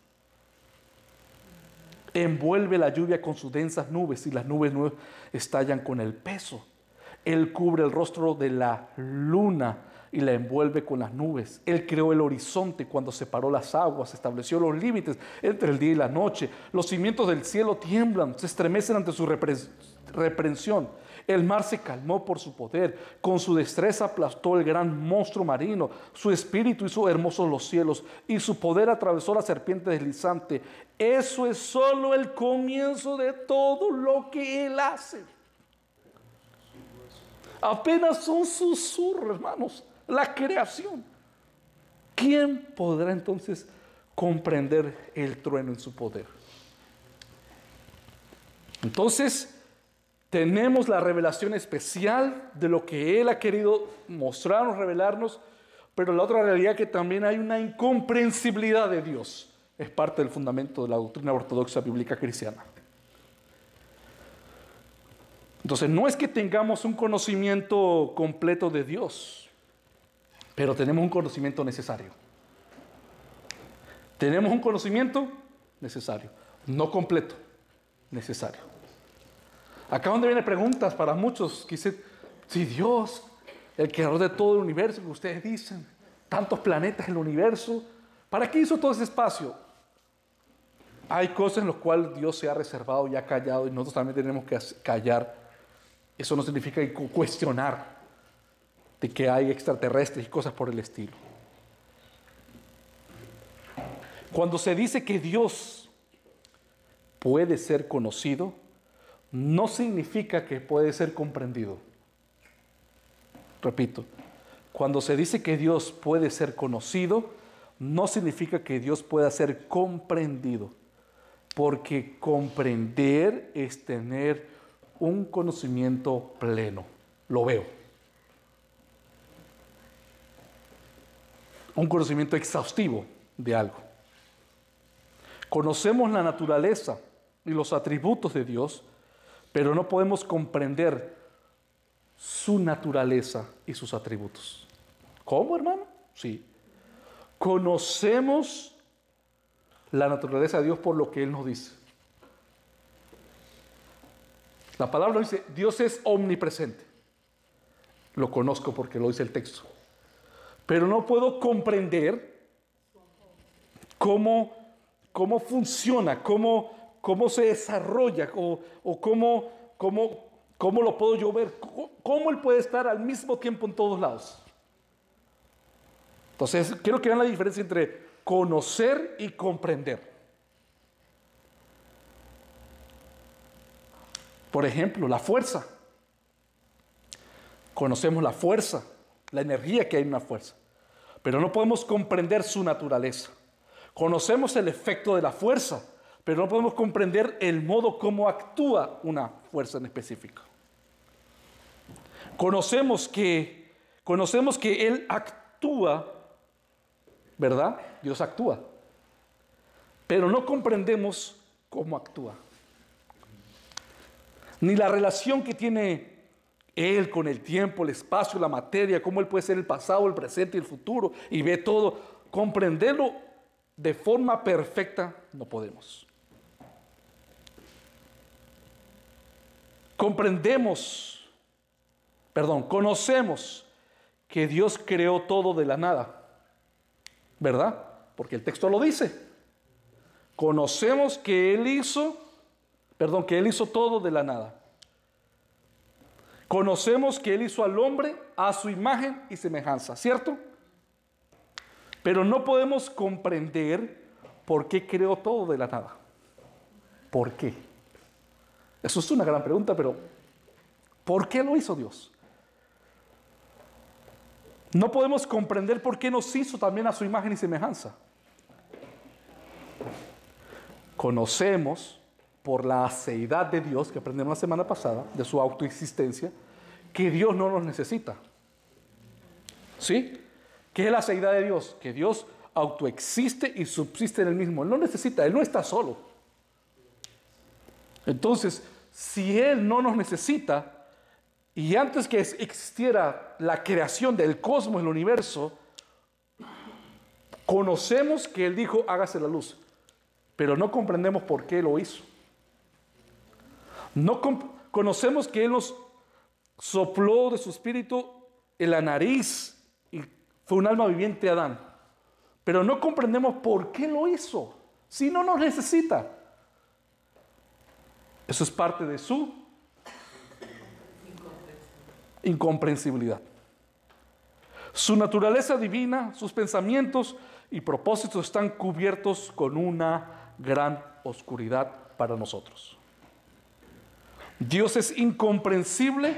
Envuelve la lluvia con sus densas nubes y las nubes estallan con el peso. Él cubre el rostro de la luna y la envuelve con las nubes. Él creó el horizonte cuando separó las aguas, estableció los límites entre el día y la noche. Los cimientos del cielo tiemblan, se estremecen ante su repre- reprensión. El mar se calmó por su poder, con su destreza aplastó el gran monstruo marino, su espíritu hizo hermosos los cielos y su poder atravesó la serpiente deslizante. Eso es solo el comienzo de todo lo que él hace. Apenas un susurro, hermanos. La creación. ¿Quién podrá entonces comprender el trueno en su poder? Entonces, tenemos la revelación especial de lo que Él ha querido mostrarnos, revelarnos, pero la otra realidad que también hay una incomprensibilidad de Dios. Es parte del fundamento de la doctrina ortodoxa bíblica cristiana. Entonces, no es que tengamos un conocimiento completo de Dios, pero tenemos un conocimiento necesario. Tenemos un conocimiento necesario, no completo, necesario. Acá donde vienen preguntas para muchos que si Dios, el creador de todo el universo, que ustedes dicen, tantos planetas en el universo, ¿para qué hizo todo ese espacio? Hay cosas en las cuales Dios se ha reservado y ha callado y nosotros también tenemos que callar. Eso no significa cuestionar de que hay extraterrestres y cosas por el estilo. Cuando se dice que Dios puede ser conocido, no significa que puede ser comprendido. Repito, cuando se dice que Dios puede ser conocido, no significa que Dios pueda ser comprendido, porque comprender es tener un conocimiento pleno. Lo veo. Un conocimiento exhaustivo de algo. Conocemos la naturaleza y los atributos de Dios, pero no podemos comprender su naturaleza y sus atributos. ¿Cómo, hermano? Sí. Conocemos la naturaleza de Dios por lo que Él nos dice. La palabra dice, Dios es omnipresente. Lo conozco porque lo dice el texto. Pero no puedo comprender cómo, cómo funciona, cómo, cómo se desarrolla o, cómo, cómo, cómo, lo puedo yo ver, cómo, Él puede estar al mismo tiempo en todos lados. Entonces, quiero que vean la diferencia entre conocer y comprender. Por ejemplo, la fuerza. Conocemos la fuerza, la energía que hay en una fuerza, pero no podemos comprender su naturaleza. Conocemos el efecto de la fuerza, pero no podemos comprender el modo como actúa una fuerza en específico. Conocemos que, conocemos que Él actúa, ¿verdad? Dios actúa, pero no comprendemos cómo actúa. Ni la relación que tiene Él con el tiempo, el espacio, la materia, cómo Él puede ser el pasado, el presente y el futuro, y ve todo. Comprenderlo de forma perfecta no podemos. comprendemos, perdón, conocemos que Dios creó todo de la nada, ¿verdad? Porque el texto lo dice. Conocemos que Él hizo, perdón, que Él hizo todo de la nada. Conocemos que Él hizo al hombre a su imagen y semejanza, ¿cierto? Pero no podemos comprender por qué creó todo de la nada. ¿Por qué? Eso es una gran pregunta, pero ¿por qué lo hizo Dios? No podemos comprender por qué nos hizo también a su imagen y semejanza. Conocemos por la aceidad de Dios, que aprendimos la semana pasada, de su autoexistencia, que Dios no nos necesita. ¿Sí? ¿Qué es la aceidad de Dios? Que Dios autoexiste y subsiste en el mismo. Él no necesita, Él no está solo. Entonces, si Él no nos necesita, y antes que existiera la creación del cosmos, el universo, conocemos que Él dijo, hágase la luz, pero no comprendemos por qué lo hizo. No conocemos que Él nos sopló de su espíritu en la nariz y fue un alma viviente Adán, pero no comprendemos por qué lo hizo, si no nos necesita. Eso es parte de su incomprensibilidad. Su naturaleza divina, sus pensamientos y propósitos están cubiertos con una gran oscuridad para nosotros. Dios es incomprensible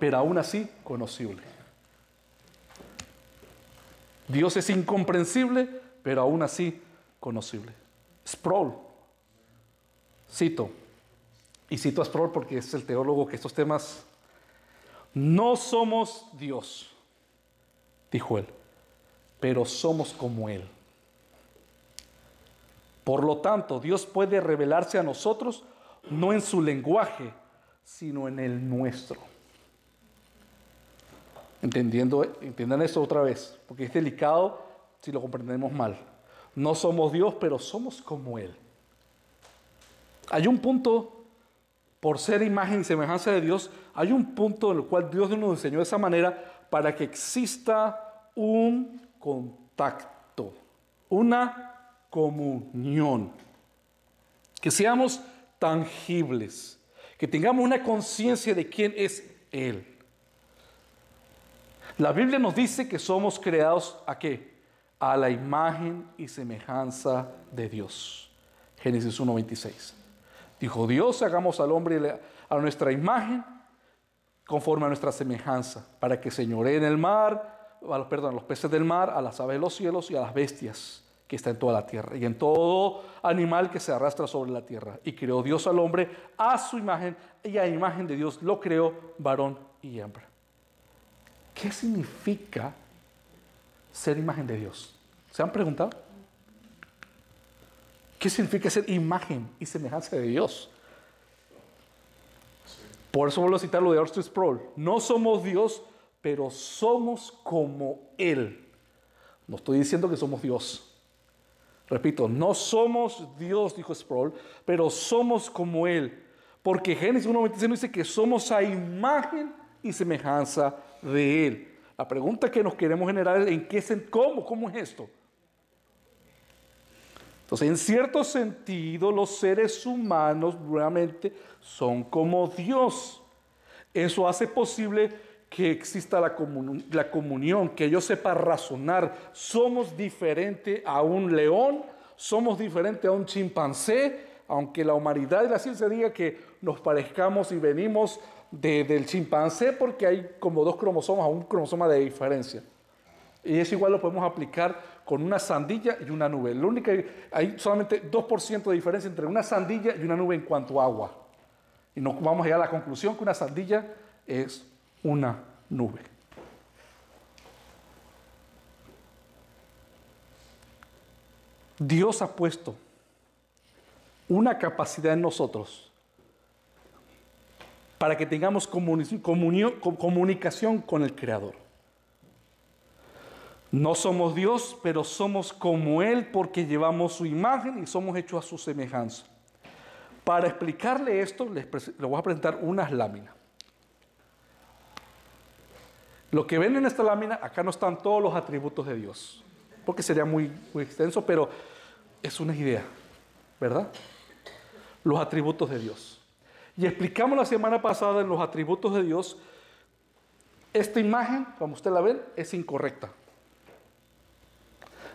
pero aún así conocible. Dios es incomprensible, pero aún así conocible. Sproul, cito, y cito a Sproul porque es el teólogo que estos temas, no somos Dios, dijo él, pero somos como Él. Por lo tanto, Dios puede revelarse a nosotros no en su lenguaje, sino en el nuestro. Entendiendo, entiendan esto otra vez, porque es delicado si lo comprendemos mal. No somos Dios, pero somos como Él. Hay un punto, por ser imagen y semejanza de Dios, hay un punto en el cual Dios nos enseñó de esa manera para que exista un contacto, una comunión. Que seamos tangibles, que tengamos una conciencia de quién es Él. La Biblia nos dice que somos creados a qué? A la imagen y semejanza de Dios. Génesis 1.26. Dijo Dios, hagamos al hombre a nuestra imagen conforme a nuestra semejanza, para que señoree en el mar, perdón, a los peces del mar, a las aves de los cielos y a las bestias que está en toda la tierra y en todo animal que se arrastra sobre la tierra. Y creó Dios al hombre a su imagen y a imagen de Dios lo creó varón y hembra. ¿Qué significa ser imagen de Dios? ¿Se han preguntado? ¿Qué significa ser imagen y semejanza de Dios? Por eso vuelvo a citar lo de Arthur Sproul. No somos Dios, pero somos como Él. No estoy diciendo que somos Dios. Repito, no somos Dios, dijo Sproul, pero somos como Él. Porque Génesis 1.26 dice que somos a imagen y semejanza de Él. La pregunta que nos queremos generar es ¿en qué cómo? ¿Cómo es esto? Entonces, en cierto sentido, los seres humanos realmente son como Dios. Eso hace posible que exista la, la comunión, que yo sepa razonar. Somos diferente a un león, somos diferente a un chimpancé, aunque la humanidad y la ciencia diga que nos parezcamos y venimos del chimpancé porque hay como dos cromosomas o un cromosoma de diferencia. Y eso igual lo podemos aplicar con una sandilla y una nube. Lo único hay solamente 2% de diferencia entre una sandilla y una nube en cuanto a agua. Y nos vamos a llegar a la conclusión que una sandilla es una nube. Dios ha puesto una capacidad en nosotros para que tengamos comunicación con el Creador. No somos Dios, pero somos como Él porque llevamos su imagen y somos hechos a su semejanza. Para explicarle esto, les, voy a presentar unas láminas. Lo que ven en esta lámina, acá no están todos los atributos de Dios, porque sería muy, extenso, pero es una idea, ¿verdad? Los atributos de Dios. Y explicamos la semana pasada en los atributos de Dios, esta imagen, como usted la ve, es incorrecta.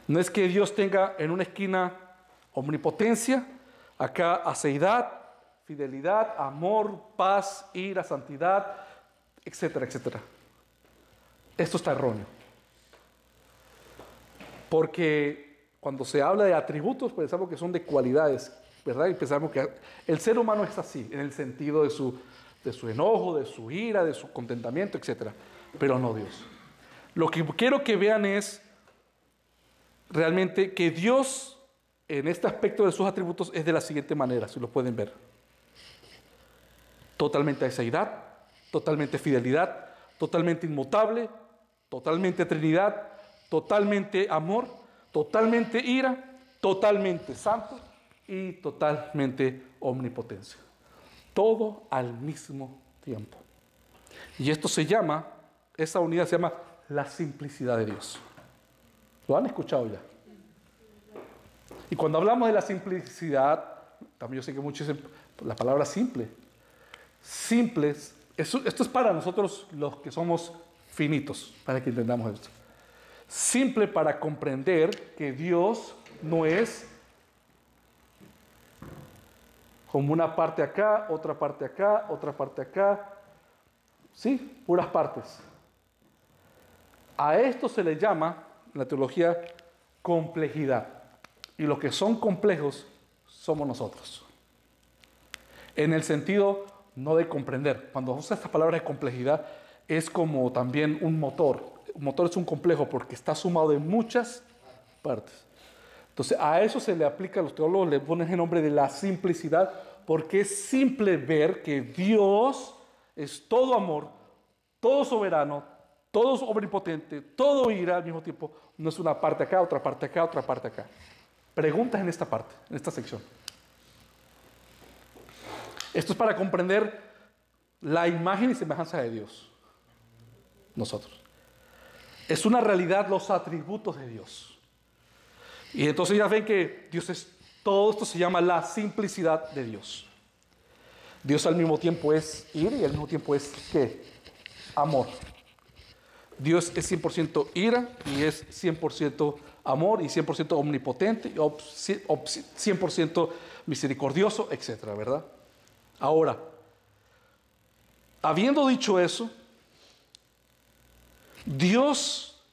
No es que Dios tenga en una esquina omnipotencia, acá aceidad, fidelidad, amor, paz, ira, santidad, etcétera, etcétera. Esto está erróneo. Porque cuando se habla de atributos, pensamos que son de cualidades, ¿verdad? Y pensamos que el ser humano es así, en el sentido de su, de su enojo, de su ira, de su contentamiento, etc. Pero no Dios. Lo que quiero que vean es realmente que Dios, en este aspecto de sus atributos, es de la siguiente manera, si lo pueden ver. Totalmente aseidad, totalmente fidelidad, totalmente inmutable, totalmente Trinidad, totalmente amor, totalmente ira, totalmente santo y totalmente omnipotencia. Todo al mismo tiempo. Y esto se llama, esa unidad se llama la simplicidad de Dios. ¿Lo han escuchado ya? Y cuando hablamos de la simplicidad, también yo sé que muchos dicen la palabra simple. Simples, esto es para nosotros los que somos finitos, para que entendamos esto. Simple para comprender que Dios no es como una parte acá, otra parte acá, otra parte acá. ¿Sí? Puras partes. A esto se le llama, en la teología, complejidad. Y los que son complejos somos nosotros. En el sentido no de comprender. Cuando usa esta palabra de complejidad, es como también un motor. Un motor es un complejo porque está sumado de muchas partes. Entonces, a eso se le aplica, a los teólogos le ponen el nombre de la simplicidad, porque es simple ver que Dios es todo amor, todo soberano, todo omnipotente, todo ira al mismo tiempo. No es una parte acá, otra parte acá, otra parte acá. Preguntas en esta parte, en esta sección. Esto es para comprender la imagen y semejanza de Dios. Nosotros. Es una realidad los atributos de Dios. Y entonces ya ven que Dios es, todo esto se llama la simplicidad de Dios. Dios al mismo tiempo es ira y al mismo tiempo es ¿qué? Amor. Dios es 100% ira y es 100% amor y 100% omnipotente y 100% misericordioso, etcétera, ¿verdad? Ahora, habiendo dicho eso, Dios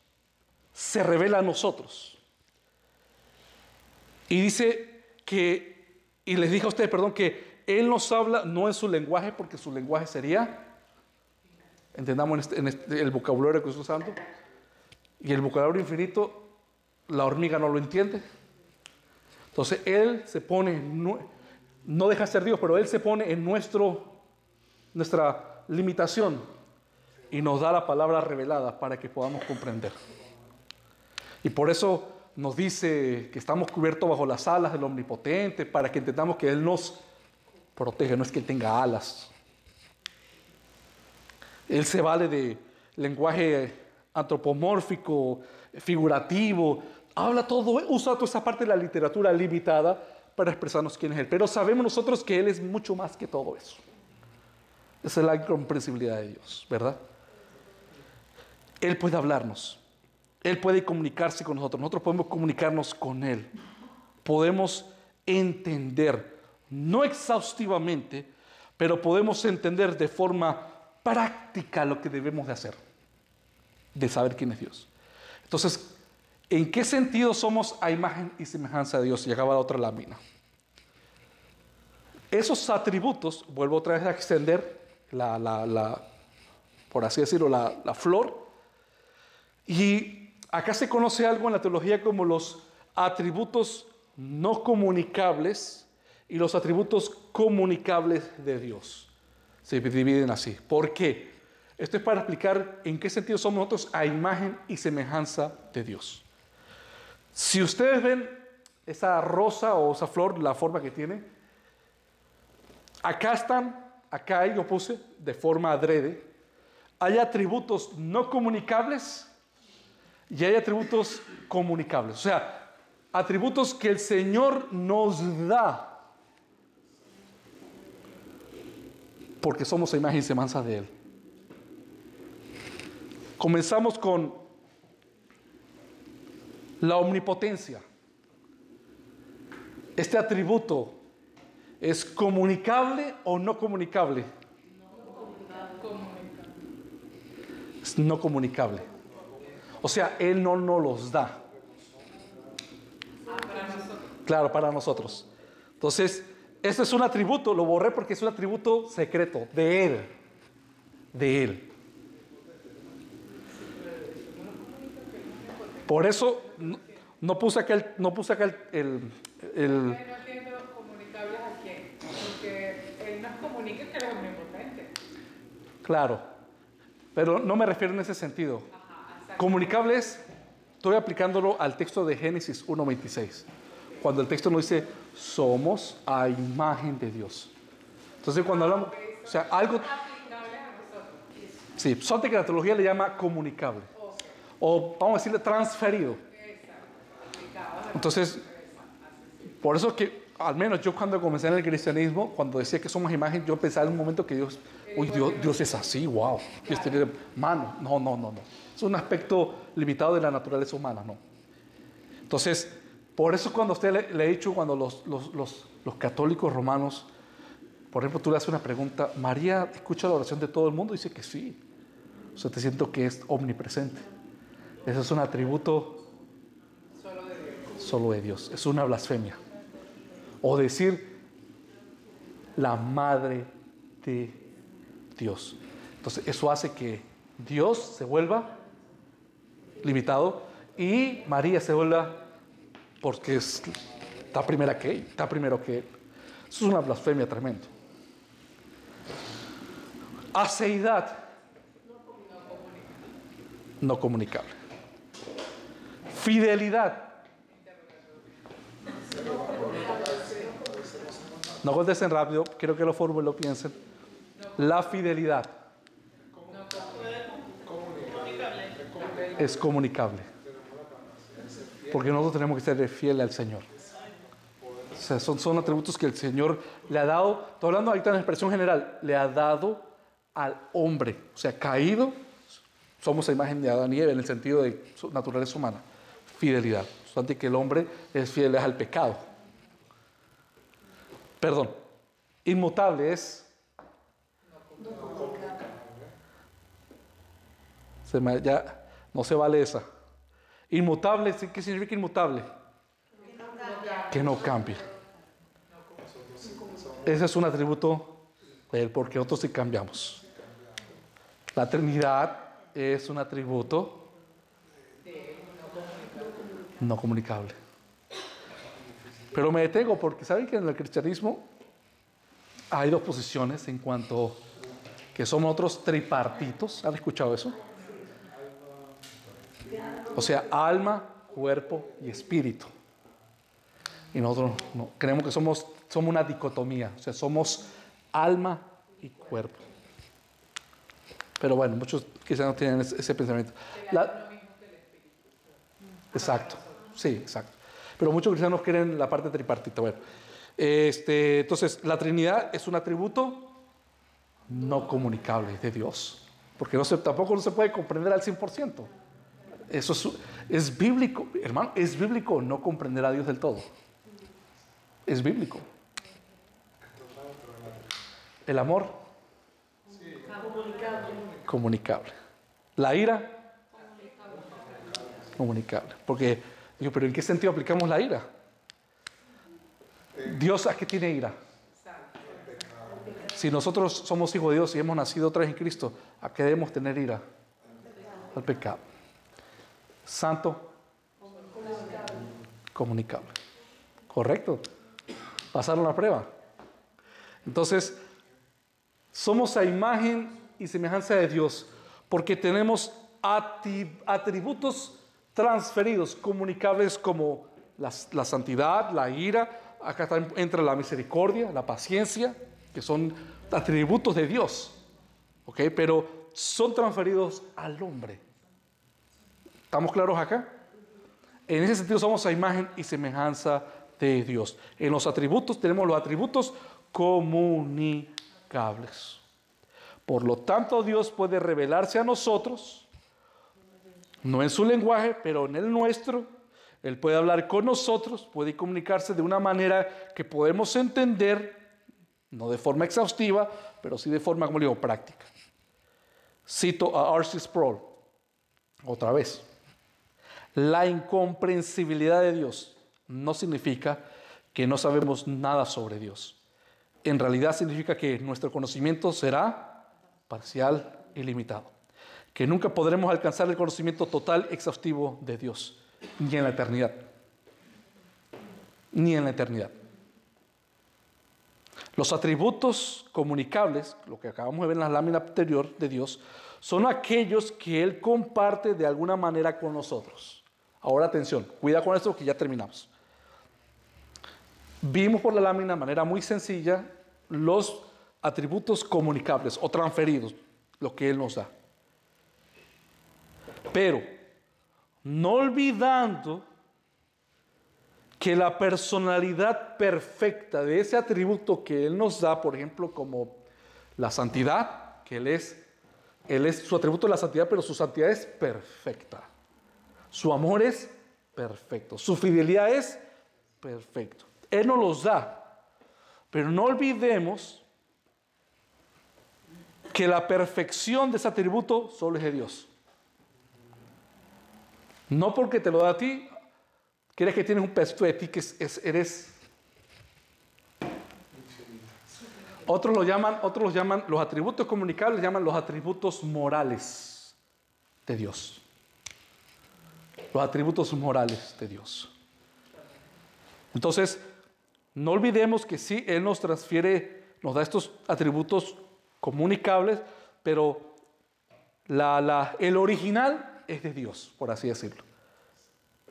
se revela a nosotros. Y dice que, y les dije a ustedes, perdón, que Él nos habla no en su lenguaje, porque su lenguaje sería, entendamos en, este, este, el vocabulario que estoy usando, y el vocabulario infinito, la hormiga no lo entiende. Entonces Él se pone, no deja de ser Dios, pero Él se pone en nuestro, nuestra limitación y nos da la palabra revelada para que podamos comprender. Y por eso nos dice que estamos cubiertos bajo las alas del Omnipotente, para que entendamos que Él nos protege, no es que Él tenga alas. Él se vale de lenguaje antropomórfico, figurativo, habla todo, usa toda esa parte de la literatura limitada para expresarnos quién es Él. Pero sabemos nosotros que Él es mucho más que todo eso. Esa es la incomprensibilidad de Dios, ¿verdad? Él puede hablarnos. Él puede comunicarse con nosotros. Nosotros podemos comunicarnos con Él. Podemos entender, no exhaustivamente, pero podemos entender de forma práctica lo que debemos de hacer, de saber quién es Dios. Entonces, ¿En qué sentido somos a imagen y semejanza de Dios? Y acaba la otra lámina. Esos atributos, vuelvo otra vez a extender la, por así decirlo, la, la flor. Y acá se conoce algo en la teología como los atributos no comunicables y los atributos comunicables de Dios. Se dividen así. ¿Por qué? Esto es para explicar en qué sentido somos nosotros a imagen y semejanza de Dios. Si ustedes ven esa rosa o esa flor, la forma que tiene, acá están, acá yo puse de forma adrede, hay atributos no comunicables y hay atributos comunicables. O sea, atributos que el Señor nos da porque somos a imagen y semejanza de Él. Comenzamos con la omnipotencia. Este atributo es comunicable o no comunicable. Es no comunicable. O sea, Él no nos los da. Claro, para nosotros. Entonces, este es un atributo, lo borré porque es un atributo secreto de Él. De Él. Por eso no, puse acá el... No puse acá el, el, no omnipotente. Claro, pero no me refiero en ese sentido. Comunicables, estoy aplicándolo al texto de Génesis 1.26, cuando el texto nos dice, somos a imagen de Dios. Entonces cuando hablamos, o sea, algo... Sí, son que la teología le llama comunicable. O vamos a decirle transferido. Entonces, por eso que, al menos yo cuando comencé en el cristianismo, cuando decía que somos imagen, yo pensaba en un momento que Dios, uy, Dios, Dios es así, wow, Dios tiene mano. No, no, no, no. Es un aspecto limitado de la naturaleza humana, no. Entonces, por eso cuando usted le, le he dicho, cuando los, los, los, los católicos romanos Por ejemplo, tú le haces una pregunta, María escucha la oración de todo el mundo, dice que sí. O sea, te siento que es omnipresente. Ese es un atributo Solo de Dios. solo de Dios. Es una blasfemia. O decir la madre de Dios. Entonces, eso hace que Dios se vuelva limitado y María se vuelva porque es- está primera que está primero que él. Eso es una blasfemia tremenda. Aceidad no comunicable. Fidelidad No contesten rápido, quiero que los fórmulas lo piensen. La fidelidad es comunicable. Porque nosotros tenemos que ser fieles al Señor. O sea, son, son atributos que el Señor le ha dado. Estoy hablando ahorita en expresión general. Le ha dado al hombre. O sea, caído. Somos a imagen de Adán y Eva en el sentido de naturaleza humana. Fidelidad. Antes que el hombre es fiel al pecado. Perdón. Inmutable es. Ya no se vale esa. Inmutable. ¿qué significa inmutable? Que no cambie. Ese es un atributo de él, porque nosotros sí cambiamos. La Trinidad es un atributo no comunicable. Pero me detengo porque saben que en el cristianismo hay dos posiciones en cuanto que somos otros tripartitos. ¿Han escuchado eso? O sea, alma, cuerpo y espíritu. Y nosotros no, creemos que somos, somos una dicotomía, o sea, somos alma y cuerpo. Pero bueno, muchos quizás no tienen ese, ese pensamiento. La- exacto, sí, exacto. Pero muchos cristianos quieren la parte tripartita. Bueno, este, entonces, la Trinidad es un atributo no comunicable de Dios, porque no se, tampoco no se puede comprender al 100%. Eso es, bíblico, hermano, es bíblico no comprender a Dios del todo. Es bíblico. El amor. Comunicable. La ira. Comunicable. Porque, digo, pero ¿en qué sentido aplicamos la ira? Dios a qué tiene ira. Si nosotros somos hijos de Dios y hemos nacido otra vez en Cristo, ¿a qué debemos tener ira? Al pecado. Santo. Comunicable. Correcto. Pasaron la prueba. Entonces, somos a imagen y semejanza de Dios porque tenemos atributos transferidos, comunicables como la, santidad, la ira, acá entra la misericordia, la paciencia, que son atributos de Dios, ¿ok? Pero son transferidos al hombre. ¿Estamos claros acá? En ese sentido somos a imagen y semejanza de Dios. En los atributos tenemos los atributos comunicables. Por lo tanto, Dios puede revelarse a nosotros, no en su lenguaje, pero en el nuestro. Él puede hablar con nosotros, puede comunicarse de una manera que podemos entender, no de forma exhaustiva, pero sí de forma, como digo, práctica. Cito a R.C. Sproul, otra vez. La incomprensibilidad de Dios no significa que no sabemos nada sobre Dios. En realidad significa que nuestro conocimiento será parcial y limitado. Que nunca podremos alcanzar el conocimiento total, exhaustivo de Dios, ni en la eternidad. Ni en la eternidad. Los atributos comunicables, lo que acabamos de ver en la lámina anterior de Dios, son aquellos que Él comparte de alguna manera con nosotros. Ahora atención, cuida con esto que ya terminamos. Vimos por la lámina de manera muy sencilla los atributos comunicables o transferidos, lo que Él nos da. Pero no olvidando que la personalidad perfecta de ese atributo que Él nos da, por ejemplo, como la santidad, que Él es, Él es su atributo de la santidad, pero su santidad es perfecta. Su amor es perfecto. Su fidelidad es perfecto. Él nos los da. Pero no olvidemos que la perfección de ese atributo solo es de Dios. No porque te lo da a ti, quieres que tienes un pedazo de ti que eres... Otros lo llaman, otros los llaman, los atributos comunicables llaman los atributos morales de Dios. Los atributos morales de Dios. Entonces, no olvidemos que sí, Él nos transfiere, nos da estos atributos comunicables, pero la, el original es de Dios, por así decirlo.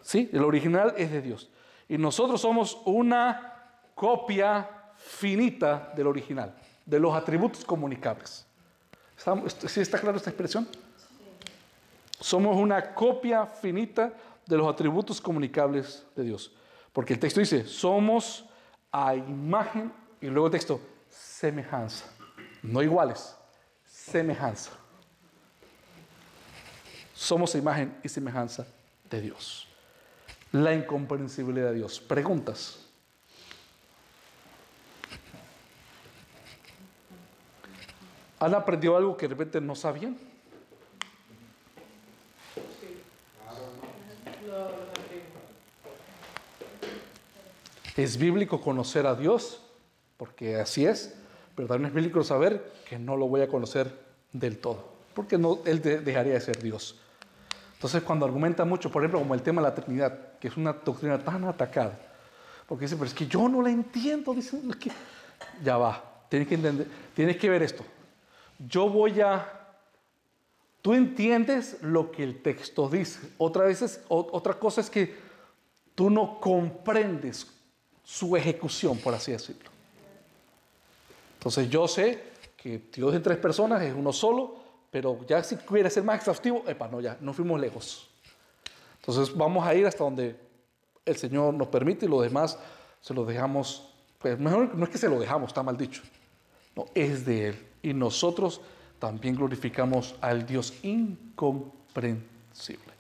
¿Sí? El original es de Dios. Y nosotros somos una copia finita del original, de los atributos comunicables. ¿Sí está clara esta expresión? Somos una copia finita de los atributos comunicables de Dios. Porque el texto dice, somos a imagen, y luego el texto, semejanza no iguales, semejanza. Somos imagen y semejanza de Dios. La incomprensibilidad de Dios. Preguntas. ¿Han aprendido algo que de repente no sabían? ¿Es bíblico conocer a Dios? Porque así es. Pero también es bíblico saber que no lo voy a conocer del todo, porque no, Él dejaría de ser Dios. Entonces, cuando argumenta mucho, por ejemplo, como el tema de la Trinidad, que es una doctrina tan atacada, porque dice, pero es que yo no la entiendo, dice, que ya va, tienes que entender, tienes que ver esto. Yo voy a Tú entiendes lo que el texto dice. Otra, vez otra cosa es que tú no comprendes su ejecución, por así decirlo. Entonces yo sé que Dios de tres personas es uno solo, pero ya si quiere ser más exhaustivo, epa, no, ya, no fuimos lejos. Entonces vamos a ir hasta donde el Señor nos permite y lo demás se lo dejamos, pues mejor no es que se lo dejamos, está mal dicho, no, es de Él. Y nosotros también glorificamos al Dios incomprensible.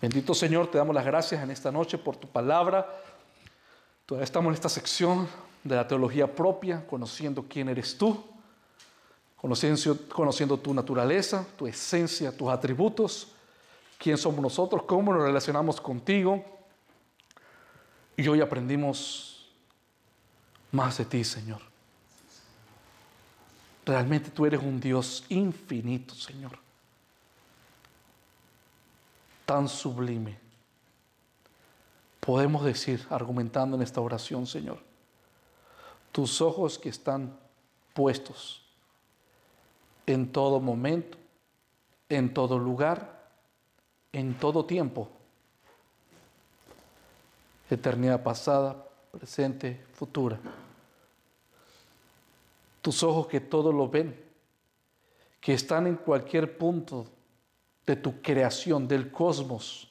Bendito Señor, te damos las gracias en esta noche por tu palabra. Todavía estamos en esta sección de la teología propia, conociendo quién eres tú, conociendo, conociendo tu naturaleza, tu esencia, tus atributos, quién somos nosotros, cómo nos relacionamos contigo. Y hoy aprendimos más de ti, Señor. Realmente tú eres un Dios infinito, Señor. Tan sublime. Podemos decir, argumentando en esta oración, Señor, tus ojos que están puestos en todo momento, en todo lugar, en todo tiempo. Eternidad pasada, presente, futura. Tus ojos que todo lo ven, que están en cualquier punto de tu creación, del cosmos.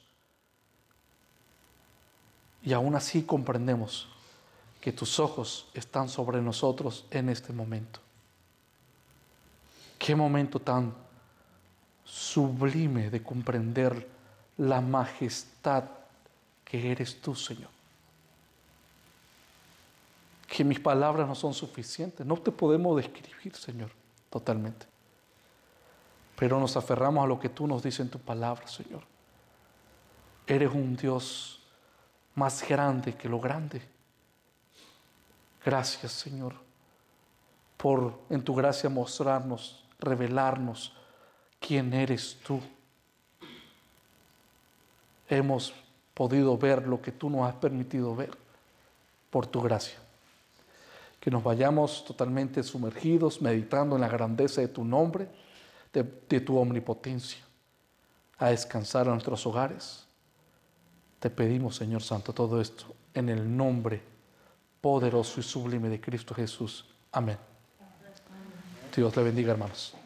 Y aún así comprendemos que tus ojos están sobre nosotros en este momento. Qué momento tan sublime de comprender la majestad que eres tú, Señor. Que mis palabras no son suficientes, no te podemos describir, Señor, totalmente. Pero nos aferramos a lo que tú nos dices en tu palabra, Señor. Eres un Dios más grande que lo grande Gracias, Señor, por en tu gracia mostrarnos, revelarnos quién eres tú. Hemos podido ver lo que tú nos has permitido ver por tu gracia. Que nos vayamos totalmente sumergidos, meditando en la grandeza de tu nombre, de, tu omnipotencia, a descansar a nuestros hogares. Te pedimos, Señor Santo, todo esto en el nombre poderoso y sublime de Cristo Jesús. Amén. Dios le bendiga, hermanos.